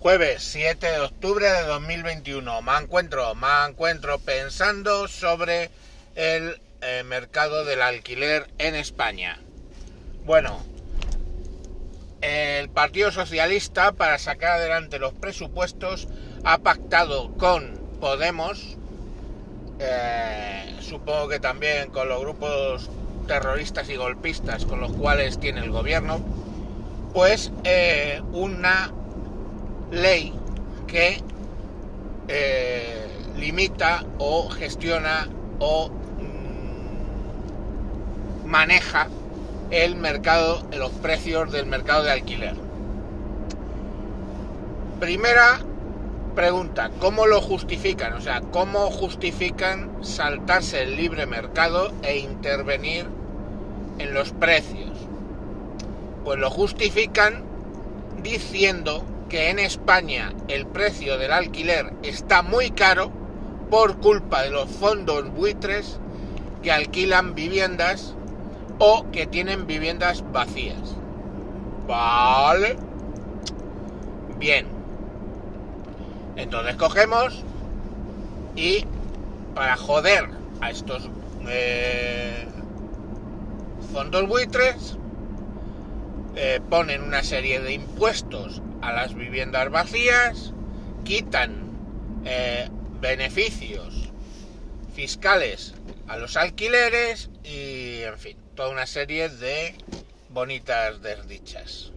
Jueves 7 de octubre de 2021. Me encuentro, me encuentro pensando sobre el eh, mercado del alquiler en España. Bueno, el Partido Socialista para sacar adelante los presupuestos ha pactado con Podemos, eh, supongo que también con los grupos terroristas y golpistas con los cuales tiene el gobierno, pues eh, una ley que eh, limita o gestiona o mm, maneja el mercado, los precios del mercado de alquiler. Primera pregunta, ¿cómo lo justifican? O sea, ¿cómo justifican saltarse el libre mercado e intervenir en los precios? Pues lo justifican diciendo que en España el precio del alquiler está muy caro por culpa de los fondos buitres que alquilan viviendas o que tienen viviendas vacías. Vale. Bien. Entonces cogemos y para joder a estos eh, fondos buitres eh, ponen una serie de impuestos a las viviendas vacías, quitan eh, beneficios fiscales a los alquileres y, en fin, toda una serie de bonitas desdichas.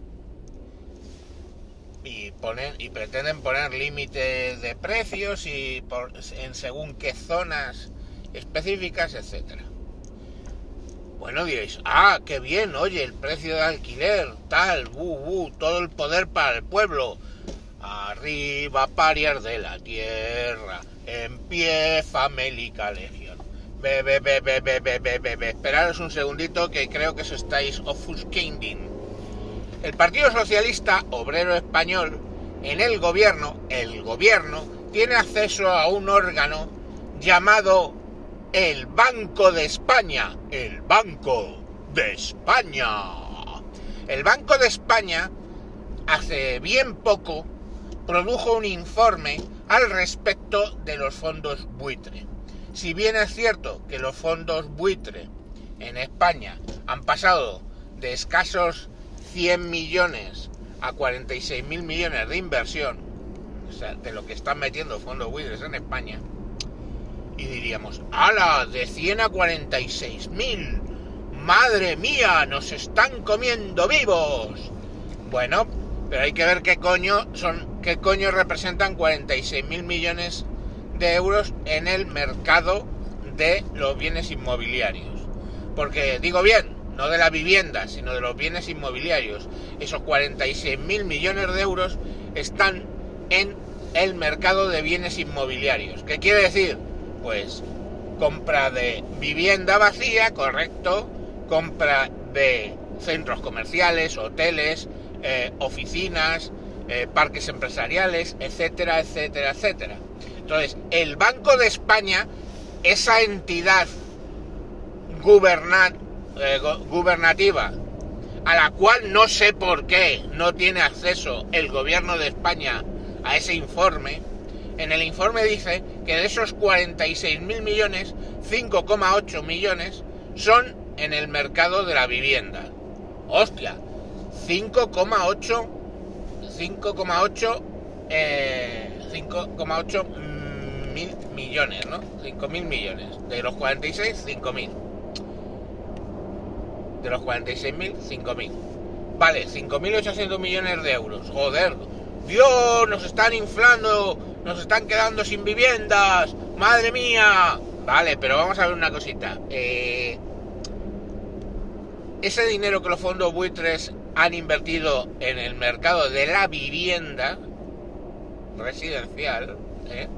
Y, ponen, y pretenden poner límites de precios y en según qué zonas específicas, etcétera. Bueno, diréis, ah, qué bien, oye, el precio de alquiler, tal, bu, todo el poder para el pueblo. Arriba, parias de la tierra, en pie, famélica legión. Bebe, bebe, bebe, bebe, bebe. Esperaros un segundito que creo que os estáis ofuscando. El Partido Socialista Obrero Español, en el gobierno, el gobierno, tiene acceso a un órgano llamado el Banco de España, el Banco de España. El Banco de España hace bien poco produjo un informe al respecto de los fondos buitre. Si bien es cierto que los fondos buitre en España han pasado de escasos 100 millones a 46 mil millones de inversión, o sea, de lo que están metiendo fondos buitres en España, y diríamos, ¡ala! De 100 a 46 mil. ¡Madre mía! ¡Nos están comiendo vivos! Bueno, pero hay que ver qué coño son, qué coño representan 46 mil millones de euros en el mercado de los bienes inmobiliarios. Porque digo bien, no de la vivienda, sino de los bienes inmobiliarios. Esos 46 mil millones de euros están en el mercado de bienes inmobiliarios. ¿Qué quiere decir? Pues compra de vivienda vacía, correcto, compra de centros comerciales, hoteles, eh, oficinas, eh, parques empresariales, etcétera, etcétera, etcétera. Entonces, el Banco de España, esa entidad eh, gubernativa, a la cual no sé por qué no tiene acceso el gobierno de España a ese informe, en el informe dice que de esos 46 mil millones, 5,8 millones son en el mercado de la vivienda. Hostia, 5,8 5,8 5,8 mil millones, ¿no? 5 mil millones. De los 46, 5 mil. De los 46 mil, 5 mil. Vale, 5.800 millones de euros. Joder, Dios, nos están inflando nos están quedando sin viviendas, madre mía. Vale, pero vamos a ver una cosita. Eh, ese dinero que los fondos buitres han invertido en el mercado de la vivienda residencial, ¿eh?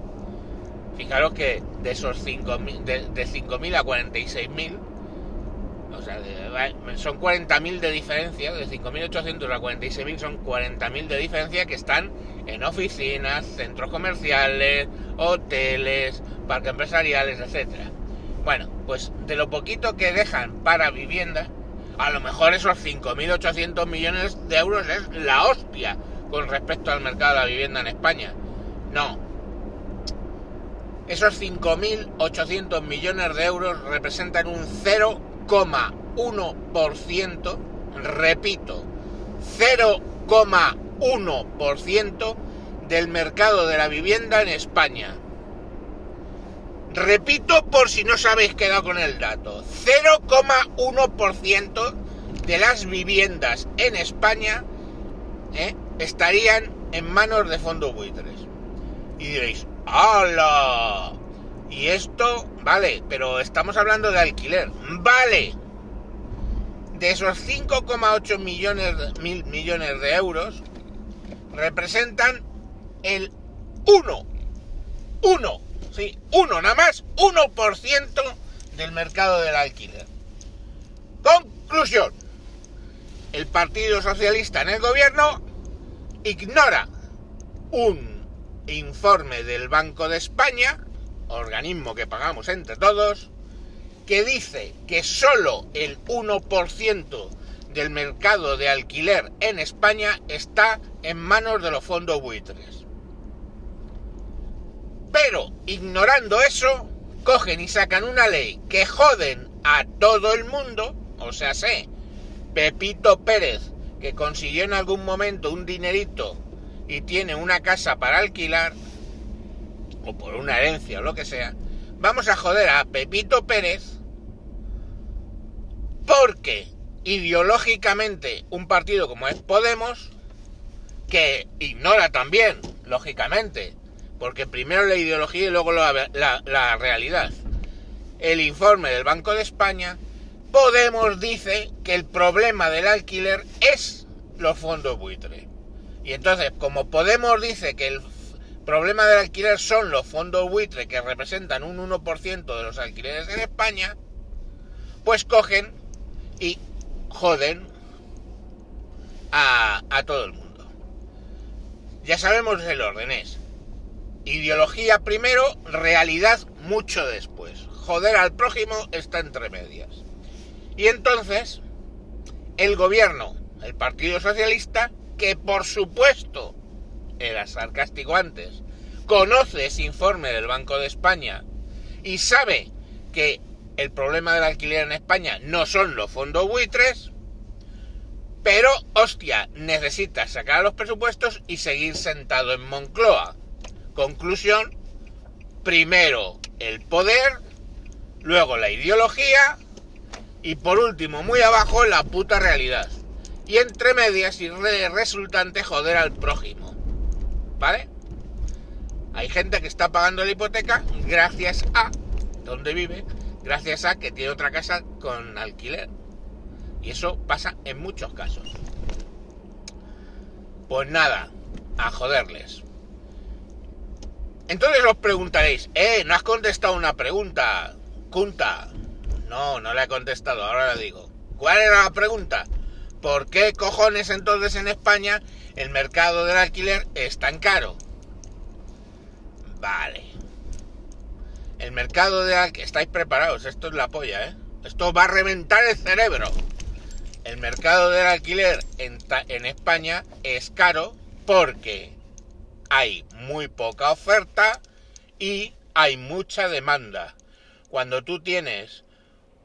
fijaros que de esos 5.000, de, de 5.000 a 46.000, o sea, son 40.000 de diferencia, de 5.800 a 46.000 son 40.000 de diferencia que están en oficinas, centros comerciales, hoteles, parques empresariales, etc. Bueno, pues de lo poquito que dejan para vivienda, a lo mejor esos 5.800 millones de euros es la hostia, con respecto al mercado de la vivienda en España. No. Esos 5.800 millones de euros representan un 0,1%, repito, 0,1% del mercado de la vivienda en España. Repito por si no os habéis quedado con el dato. 0,1% de las viviendas en España ¿eh? estarían en manos de fondos buitres. Y diréis, ¡hala! Y esto, vale, pero estamos hablando de alquiler. Vale. De esos 5,8 millones, mil millones de euros, representan el 1, 1, sí, 1, nada más, 1% del mercado del alquiler. Conclusión. El Partido Socialista en el gobierno ignora un informe del Banco de España, organismo que pagamos entre todos, que dice que solo el 1% del mercado de alquiler en España está en manos de los fondos buitres. Pero, ignorando eso, cogen y sacan una ley que joden a todo el mundo, o sea, sé, Pepito Pérez, que consiguió en algún momento un dinerito y tiene una casa para alquilar, o por una herencia o lo que sea, vamos a joder a Pepito Pérez porque ideológicamente un partido como es Podemos, que ignora también, lógicamente, porque primero la ideología y luego la, realidad. El informe del Banco de España, Podemos dice que el problema del alquiler es los fondos buitre. Y entonces, como Podemos dice que el problema del alquiler son los fondos buitre que representan un 1% de los alquileres en España, pues cogen y joden a, a todo el mundo. Ya sabemos el orden es Ideología primero, realidad mucho después. Joder al prójimo está entre medias. Y entonces, el gobierno, el Partido Socialista, que por supuesto era sarcástico antes, conoce ese informe del Banco de España y sabe que el problema del alquiler en España no son los fondos buitres, pero hostia, necesita sacar los presupuestos y seguir sentado en Moncloa. Conclusión, primero el poder, luego la ideología y por último, muy abajo, la puta realidad. Y entre medias y resultante joder al prójimo. ¿Vale? Hay gente que está pagando la hipoteca gracias a donde vive, gracias a que tiene otra casa con alquiler. Y eso pasa en muchos casos. Pues nada, a joderles. Entonces os preguntaréis, eh, no has contestado una pregunta, Junta. No, no le he contestado, ahora le digo. ¿Cuál era la pregunta? ¿Por qué cojones entonces en España el mercado del alquiler es tan caro? Vale. El mercado de alquiler... Estáis preparados, esto es la polla, ¿eh? Esto va a reventar el cerebro. El mercado del alquiler en, en España es caro porque hay muy poca oferta y hay mucha demanda. Cuando tú tienes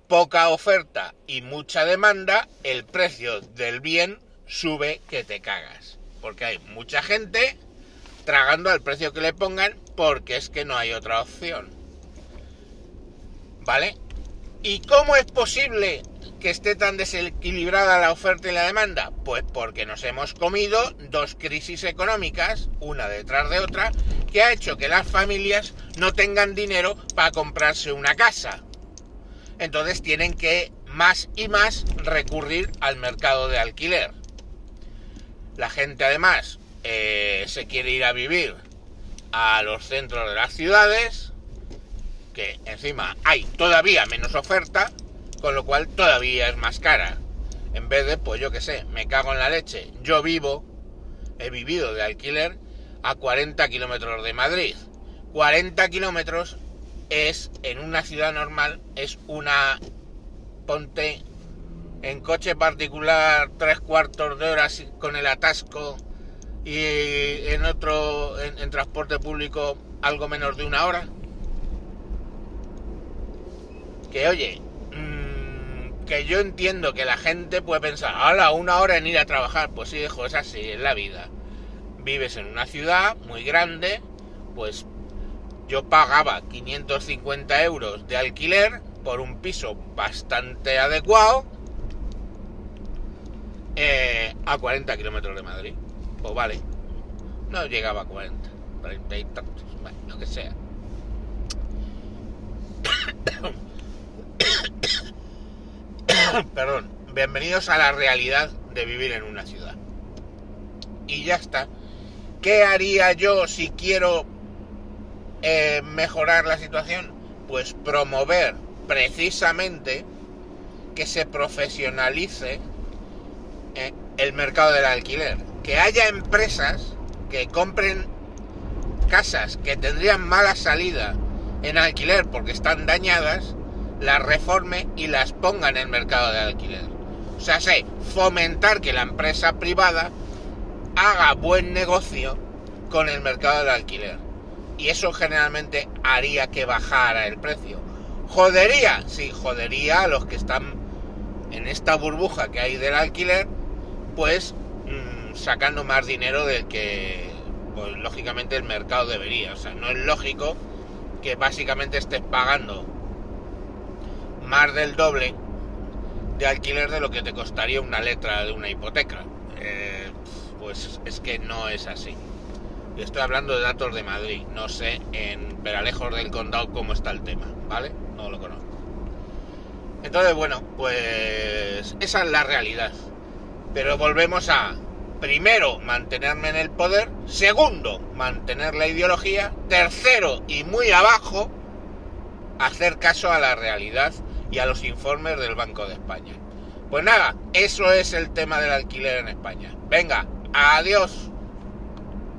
poca oferta y mucha demanda, el precio del bien sube que te cagas. Porque hay mucha gente tragando al precio que le pongan porque es que no hay otra opción. ¿Vale? ¿Y cómo es posible que esté tan desequilibrada la oferta y la demanda? Pues porque nos hemos comido dos crisis económicas, una detrás de otra, que ha hecho que las familias no tengan dinero para comprarse una casa. Entonces tienen que más y más recurrir al mercado de alquiler. La gente además eh, se quiere ir a vivir a los centros de las ciudades, encima hay todavía menos oferta, con lo cual todavía es más cara. En vez de, pues yo qué sé, me cago en la leche. Yo vivo, he vivido de alquiler a 40 kilómetros de Madrid. 40 kilómetros es, en una ciudad normal, es una, ponte en coche particular tres cuartos de hora con el atasco y en otro, en, en transporte público, algo menos de una hora. Que oye, mm, que yo entiendo que la gente puede pensar, ¡hala! Una hora en ir a trabajar. Pues sí, hijo, es así, es la vida. Vives en una ciudad muy grande, pues yo pagaba 550 euros de alquiler por un piso bastante adecuado eh, a 40 kilómetros de Madrid. Pues vale, no llegaba a 40, 30 y tantos, bueno, lo que sea. Perdón, bienvenidos a la realidad de vivir en una ciudad. Y ya está. ¿Qué haría yo si quiero eh, mejorar la situación? Pues promover precisamente que se profesionalice eh, el mercado del alquiler. Que haya empresas que compren casas que tendrían mala salida en alquiler porque están dañadas, las reforme y las ponga en el mercado de alquiler. O sea, sé, fomentar que la empresa privada haga buen negocio con el mercado del alquiler. Y eso generalmente haría que bajara el precio. ¿Jodería? Sí, jodería a los que están en esta burbuja que hay del alquiler, pues mmm, sacando más dinero del que, pues lógicamente el mercado debería. O sea, no es lógico que básicamente estés pagando más del doble de alquiler de lo que te costaría una letra de una hipoteca. Eh, pues es que no es así. Estoy hablando de datos de Madrid. No sé en Peralejos del Condado cómo está el tema, ¿vale? No lo conozco. Entonces, bueno, pues esa es la realidad. Pero volvemos a, primero, mantenerme en el poder. Segundo, mantener la ideología. Tercero, y muy abajo, hacer caso a la realidad y a los informes del Banco de España. Pues nada, eso es el tema del alquiler en España. Venga, adiós.